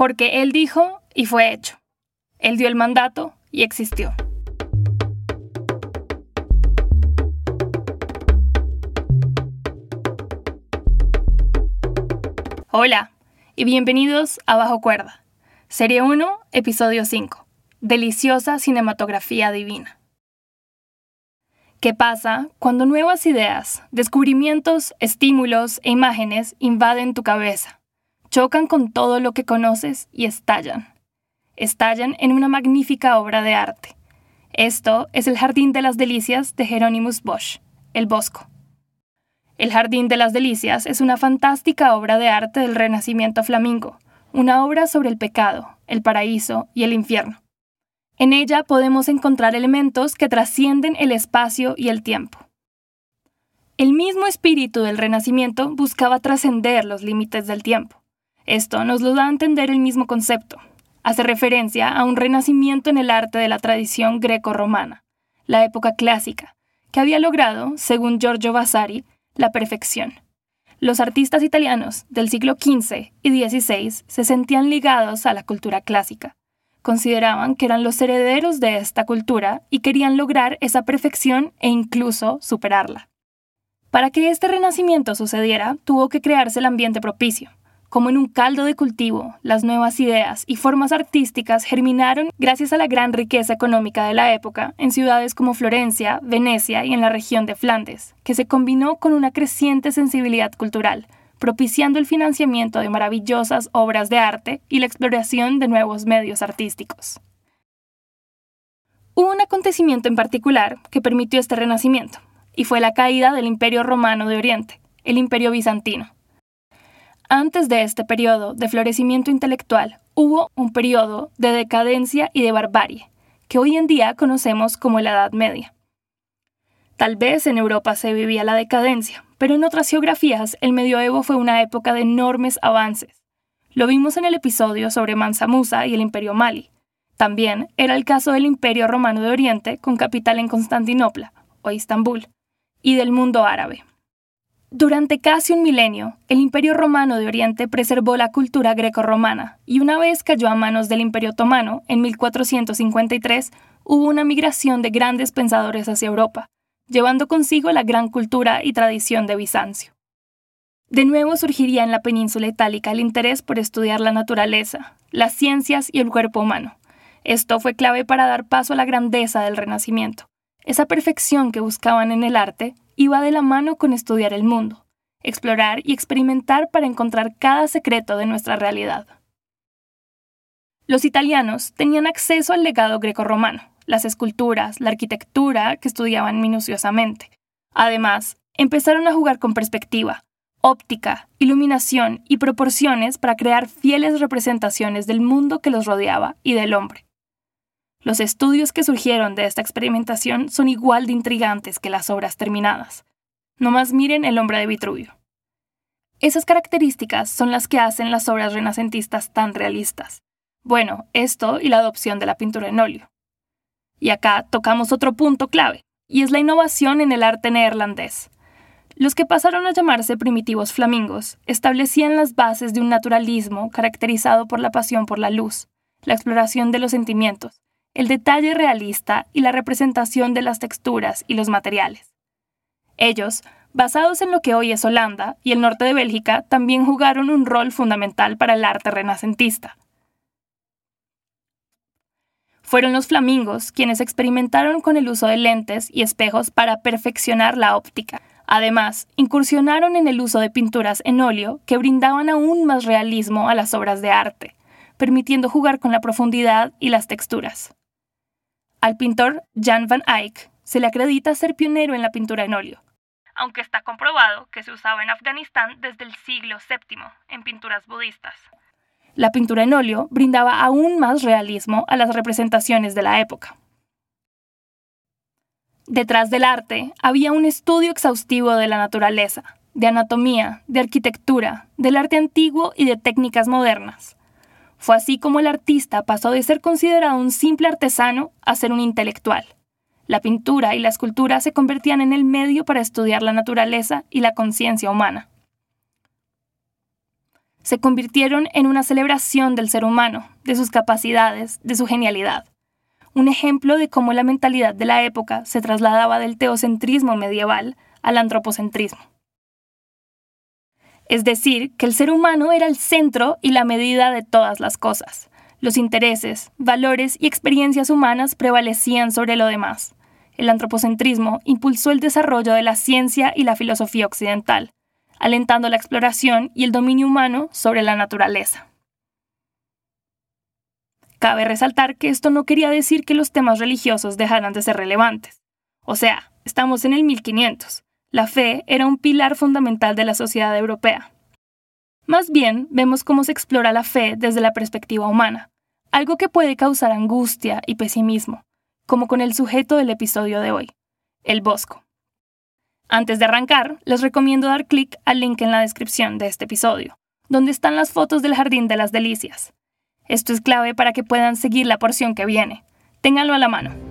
Porque Él dijo y fue hecho. Él dio el mandato y existió. Hola y bienvenidos a Bajo Cuerda, Serie 1, Episodio 5, Deliciosa Cinematografía Divina. ¿Qué pasa cuando nuevas ideas, descubrimientos, estímulos e imágenes invaden tu cabeza, chocan con todo lo que conoces y estallan? Estallan en una magnífica obra de arte. Esto es El Jardín de las Delicias de Hieronymus Bosch, El Bosco el Jardín de las Delicias es una fantástica obra de arte del Renacimiento flamingo, una obra sobre el pecado, el paraíso y el infierno. En ella podemos encontrar elementos que trascienden el espacio y el tiempo. El mismo espíritu del Renacimiento buscaba trascender los límites del tiempo. Esto nos lo da a entender el mismo concepto. Hace referencia a un renacimiento en el arte de la tradición greco-romana, la época clásica, que había logrado, según Giorgio Vasari, la perfección. Los artistas italianos del siglo XV y XVI se sentían ligados a la cultura clásica. Consideraban que eran los herederos de esta cultura y querían lograr esa perfección e incluso superarla. Para que este renacimiento sucediera, tuvo que crearse el ambiente propicio. Como en un caldo de cultivo, las nuevas ideas y formas artísticas germinaron gracias a la gran riqueza económica de la época en ciudades como Florencia, Venecia y en la región de Flandes, que se combinó con una creciente sensibilidad cultural, propiciando el financiamiento de maravillosas obras de arte y la exploración de nuevos medios artísticos. Hubo un acontecimiento en particular que permitió este renacimiento, y fue la caída del Imperio Romano de Oriente, el Imperio Bizantino antes de este periodo de florecimiento intelectual, hubo un periodo de decadencia y de barbarie, que hoy en día conocemos como la Edad Media. Tal vez en Europa se vivía la decadencia, pero en otras geografías el medioevo fue una época de enormes avances. Lo vimos en el episodio sobre Mansa Musa y el Imperio Mali. También era el caso del Imperio Romano de Oriente, con capital en Constantinopla, o Istambul, y del mundo árabe. Durante casi un milenio, el Imperio Romano de Oriente preservó la cultura greco-romana y una vez cayó a manos del Imperio Otomano, en 1453, hubo una migración de grandes pensadores hacia Europa, llevando consigo la gran cultura y tradición de Bizancio. De nuevo surgiría en la península itálica el interés por estudiar la naturaleza, las ciencias y el cuerpo humano. Esto fue clave para dar paso a la grandeza del Renacimiento, esa perfección que buscaban en el arte iba de la mano con estudiar el mundo, explorar y experimentar para encontrar cada secreto de nuestra realidad. Los italianos tenían acceso al legado grecorromano, las esculturas, la arquitectura que estudiaban minuciosamente. Además, empezaron a jugar con perspectiva, óptica, iluminación y proporciones para crear fieles representaciones del mundo que los rodeaba y del hombre. Los estudios que surgieron de esta experimentación son igual de intrigantes que las obras terminadas. No más miren El hombre de Vitruvio. Esas características son las que hacen las obras renacentistas tan realistas. Bueno, esto y la adopción de la pintura en óleo. Y acá tocamos otro punto clave, y es la innovación en el arte neerlandés. Los que pasaron a llamarse primitivos flamingos establecían las bases de un naturalismo caracterizado por la pasión por la luz, la exploración de los sentimientos, el detalle realista y la representación de las texturas y los materiales. Ellos, basados en lo que hoy es Holanda y el norte de Bélgica, también jugaron un rol fundamental para el arte renacentista. Fueron los flamingos quienes experimentaron con el uso de lentes y espejos para perfeccionar la óptica. Además, incursionaron en el uso de pinturas en óleo que brindaban aún más realismo a las obras de arte, permitiendo jugar con la profundidad y las texturas. Al pintor Jan van Eyck se le acredita ser pionero en la pintura en óleo, aunque está comprobado que se usaba en Afganistán desde el siglo VII en pinturas budistas. La pintura en óleo brindaba aún más realismo a las representaciones de la época. Detrás del arte había un estudio exhaustivo de la naturaleza, de anatomía, de arquitectura, del arte antiguo y de técnicas modernas. Fue así como el artista pasó de ser considerado un simple artesano a ser un intelectual. La pintura y la escultura se convertían en el medio para estudiar la naturaleza y la conciencia humana. se convirtieron en una celebración del ser humano, de sus capacidades, de su genialidad. Un ejemplo de cómo la mentalidad de la época se trasladaba del teocentrismo medieval al antropocentrismo. Es decir, que el ser humano era el centro y la medida de todas las cosas. Los intereses, valores y experiencias humanas prevalecían sobre lo demás. El antropocentrismo impulsó el desarrollo de la ciencia y la filosofía occidental, alentando la exploración y el dominio humano sobre la naturaleza. Cabe resaltar que esto no quería decir que los temas religiosos dejaran de ser relevantes. O sea, estamos en el 1500. La fe era un pilar fundamental de la sociedad europea. Más bien, vemos cómo se explora la fe desde la perspectiva humana, algo que puede causar angustia y pesimismo, como con el sujeto del episodio de hoy, el Bosco. Antes de arrancar, les recomiendo dar clic al link en la descripción de este episodio, donde están las fotos del Jardín de las Delicias. Esto es clave para que puedan seguir la porción que viene. Ténganlo a la mano.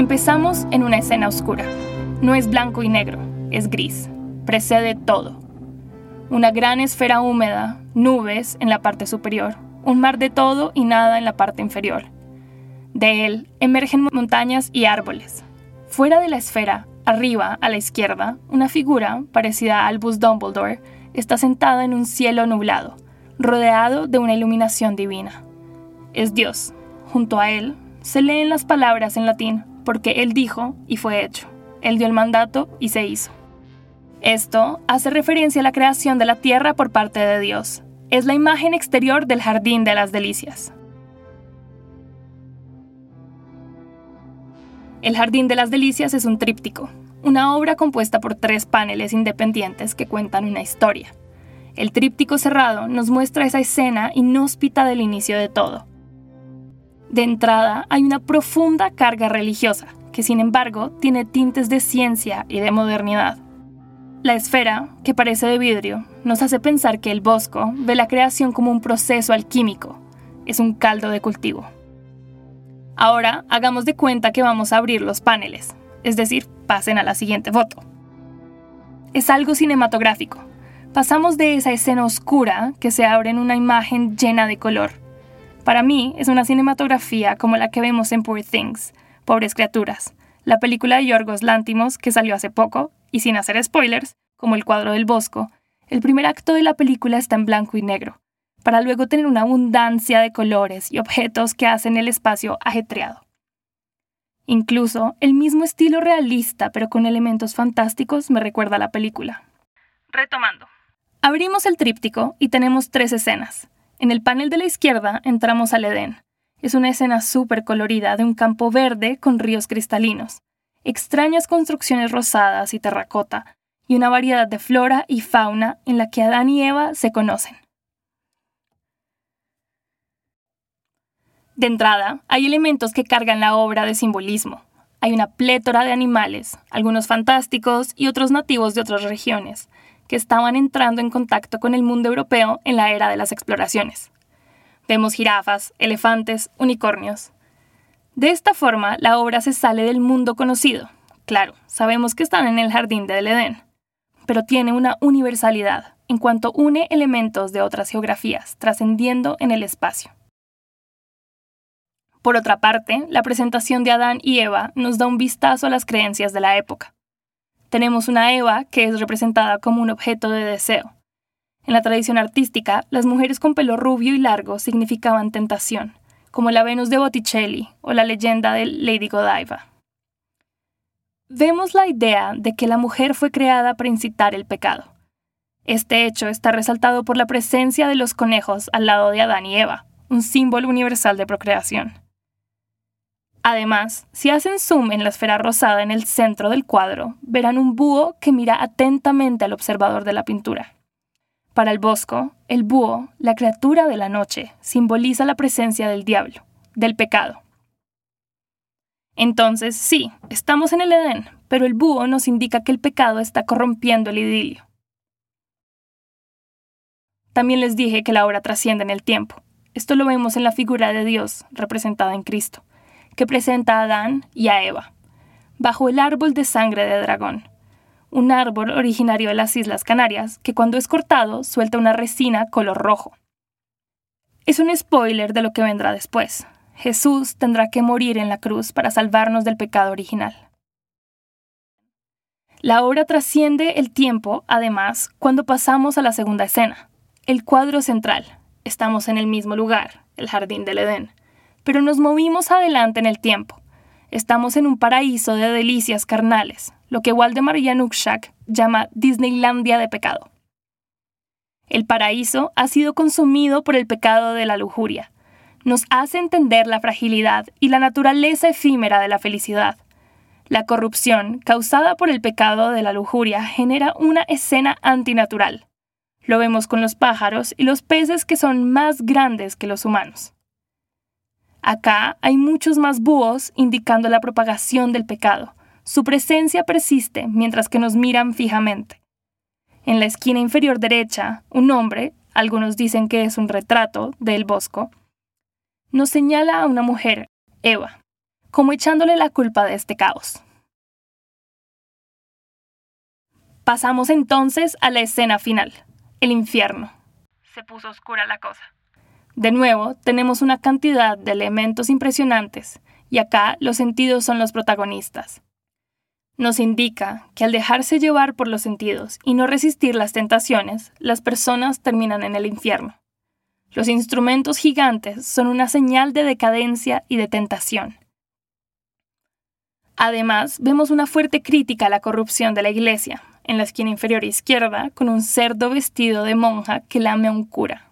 Empezamos en una escena oscura. No es blanco y negro, es gris. Precede todo una gran esfera húmeda, nubes en la parte superior, un mar de todo y nada en la parte inferior. De él emergen montañas y árboles. Fuera de la esfera, arriba, a la izquierda, una figura, parecida a Albus Dumbledore, está sentada en un cielo nublado, rodeado de una iluminación divina. Es Dios. Junto a él se leen las palabras en latín, porque él dijo y fue hecho. Él dio el mandato y se hizo. Esto hace referencia a la creación de la tierra por parte de Dios. Es la imagen exterior del jardín de las delicias. El Jardín de las Delicias es un tríptico, una obra compuesta por tres paneles independientes que cuentan una historia. El tríptico cerrado nos muestra esa escena inhóspita del inicio de todo. De entrada hay una profunda carga religiosa, que sin embargo tiene tintes de ciencia y de modernidad. La esfera, que parece de vidrio, nos hace pensar que el bosco ve la creación como un proceso alquímico. Es un caldo de cultivo. Ahora hagamos de cuenta que vamos a abrir los paneles, es decir, pasen a la siguiente foto. Es algo cinematográfico. Pasamos de esa escena oscura que se abre en una imagen llena de color. Para mí es una cinematografía como la que vemos en Poor Things, Pobres Criaturas, la película de Yorgos Lántimos que salió hace poco y sin hacer spoilers, como el cuadro del Bosco, el primer acto de la película está en blanco y negro, para luego tener una abundancia de colores y objetos que hacen el espacio ajetreado. Incluso el mismo estilo realista, pero con elementos fantásticos, me recuerda a la película. Retomando. Abrimos el tríptico y tenemos tres escenas. En el panel de la izquierda entramos al Edén. Es una escena súper colorida de un campo verde con ríos cristalinos extrañas construcciones rosadas y terracota, y una variedad de flora y fauna en la que Adán y Eva se conocen. De entrada, hay elementos que cargan la obra de simbolismo. Hay una plétora de animales, algunos fantásticos y otros nativos de otras regiones, que estaban entrando en contacto con el mundo europeo en la era de las exploraciones. Vemos jirafas, elefantes, unicornios, de esta forma, la obra se sale del mundo conocido. Claro, sabemos que están en el jardín del Edén, pero tiene una universalidad en cuanto une elementos de otras geografías, trascendiendo en el espacio. Por otra parte, la presentación de Adán y Eva nos da un vistazo a las creencias de la época. Tenemos una Eva que es representada como un objeto de deseo. En la tradición artística, las mujeres con pelo rubio y largo significaban tentación, como la Venus de Botticelli o la leyenda de Lady Godiva. Vemos la idea de que la mujer fue creada para incitar el pecado. Este hecho está resaltado por la presencia de los conejos al lado de Adán y Eva, un símbolo universal de procreación. Además, si hacen zoom en la esfera rosada en el centro del cuadro, verán un búho que mira atentamente al observador de la pintura. Para el Bosco, el búho, la criatura de la noche, simboliza la presencia del diablo, del pecado. Entonces, sí, estamos en el Edén, pero el búho nos indica que el pecado está corrompiendo el idilio. También les dije que la obra trasciende en el tiempo. Esto lo vemos en la figura de Dios representada en Cristo, que presenta a Adán y a Eva, bajo el árbol de sangre de dragón, un árbol originario de las Islas Canarias que cuando es cortado suelta una resina color rojo. Es un spoiler de lo que vendrá después. Jesús tendrá que morir en la cruz para salvarnos del pecado original. La obra trasciende el tiempo, además, cuando pasamos a la segunda escena, el cuadro central. Estamos en el mismo lugar, el jardín del Edén, pero nos movimos adelante en el tiempo. Estamos en un paraíso de delicias carnales, lo que Waldemar Janukshak llama Disneylandia de pecado. El paraíso ha sido consumido por el pecado de la lujuria. Nos hace entender la fragilidad y la naturaleza efímera de la felicidad. La corrupción causada por el pecado de la lujuria genera una escena antinatural. Lo vemos con los pájaros y los peces que son más grandes que los humanos. Acá hay muchos más búhos indicando la propagación del pecado. Su presencia persiste mientras que nos miran fijamente. En la esquina inferior derecha, un hombre, algunos dicen que es un retrato del Bosco, nos señala a una mujer, Eva, como echándole la culpa de este caos. Pasamos entonces a la escena final, el infierno. Se puso oscura la cosa. De nuevo, tenemos una cantidad de elementos impresionantes, y acá los sentidos son los protagonistas nos indica que al dejarse llevar por los sentidos y no resistir las tentaciones, las personas terminan en el infierno. Los instrumentos gigantes son una señal de decadencia y de tentación. Además, vemos una fuerte crítica a la corrupción de la iglesia, en la esquina inferior izquierda, con un cerdo vestido de monja que lame a un cura.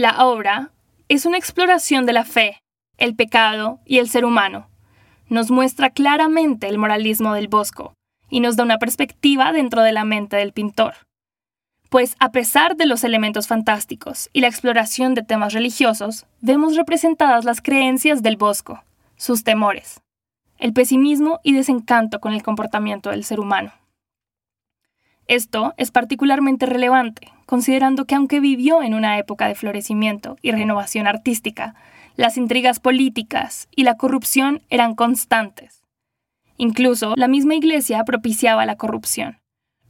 La obra es una exploración de la fe, el pecado y el ser humano. Nos muestra claramente el moralismo del Bosco y nos da una perspectiva dentro de la mente del pintor. Pues a pesar de los elementos fantásticos y la exploración de temas religiosos, vemos representadas las creencias del Bosco, sus temores, el pesimismo y desencanto con el comportamiento del ser humano. Esto es particularmente relevante, considerando que aunque vivió en una época de florecimiento y renovación artística, las intrigas políticas y la corrupción eran constantes. Incluso la misma Iglesia propiciaba la corrupción.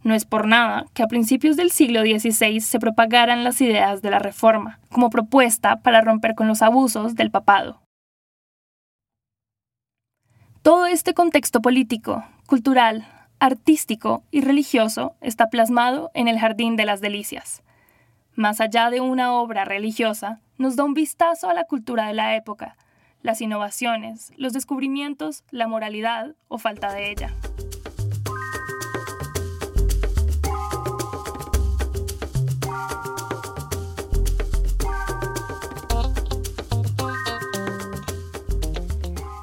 No es por nada que a principios del siglo XVI se propagaran las ideas de la Reforma, como propuesta para romper con los abusos del papado. Todo este contexto político, cultural, artístico y religioso está plasmado en el Jardín de las Delicias. Más allá de una obra religiosa, nos da un vistazo a la cultura de la época, las innovaciones, los descubrimientos, la moralidad o falta de ella.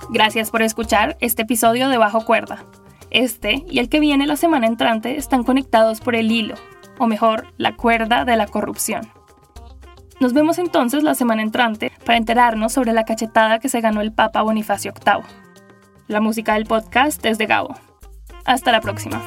Gracias por escuchar este episodio de Bajo Cuerda. Este y el que viene la semana entrante están conectados por el hilo, o mejor, la cuerda de la corrupción. Nos vemos entonces la semana entrante para enterarnos sobre la cachetada que se ganó el Papa Bonifacio VIII. La música del podcast es de Gabo. Hasta la próxima.